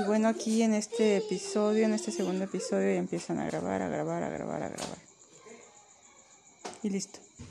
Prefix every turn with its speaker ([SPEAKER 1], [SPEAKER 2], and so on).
[SPEAKER 1] Y bueno, aquí en este episodio, en este segundo episodio, ya empiezan a grabar, a grabar, a grabar, a grabar. Y listo.